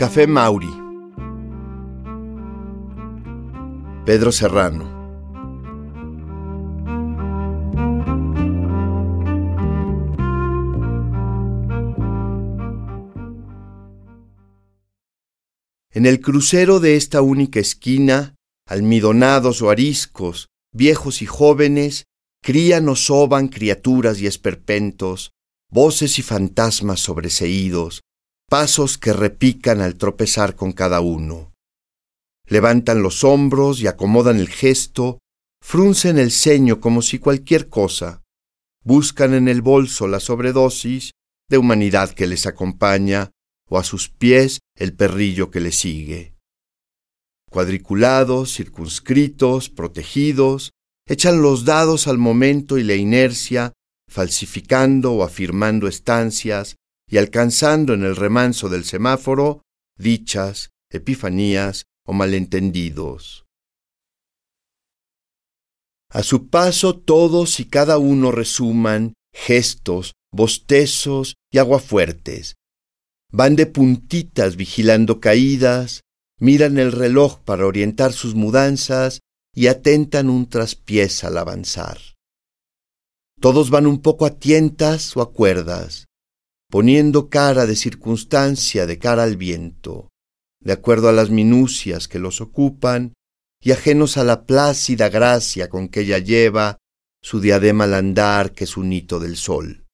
Café Mauri. Pedro Serrano. En el crucero de esta única esquina, almidonados o ariscos, viejos y jóvenes, crían o soban criaturas y esperpentos, voces y fantasmas sobreseídos, pasos que repican al tropezar con cada uno. Levantan los hombros y acomodan el gesto, fruncen el ceño como si cualquier cosa, buscan en el bolso la sobredosis de humanidad que les acompaña o a sus pies el perrillo que les sigue. Cuadriculados, circunscritos, protegidos, echan los dados al momento y la inercia, falsificando o afirmando estancias y alcanzando en el remanso del semáforo dichas, epifanías o malentendidos. A su paso todos y cada uno resuman gestos, bostezos y aguafuertes. Van de puntitas vigilando caídas, miran el reloj para orientar sus mudanzas y atentan un traspiés al avanzar. Todos van un poco a tientas o a cuerdas, poniendo cara de circunstancia de cara al viento, de acuerdo a las minucias que los ocupan y ajenos a la plácida gracia con que ella lleva su diadema al andar que es un hito del sol.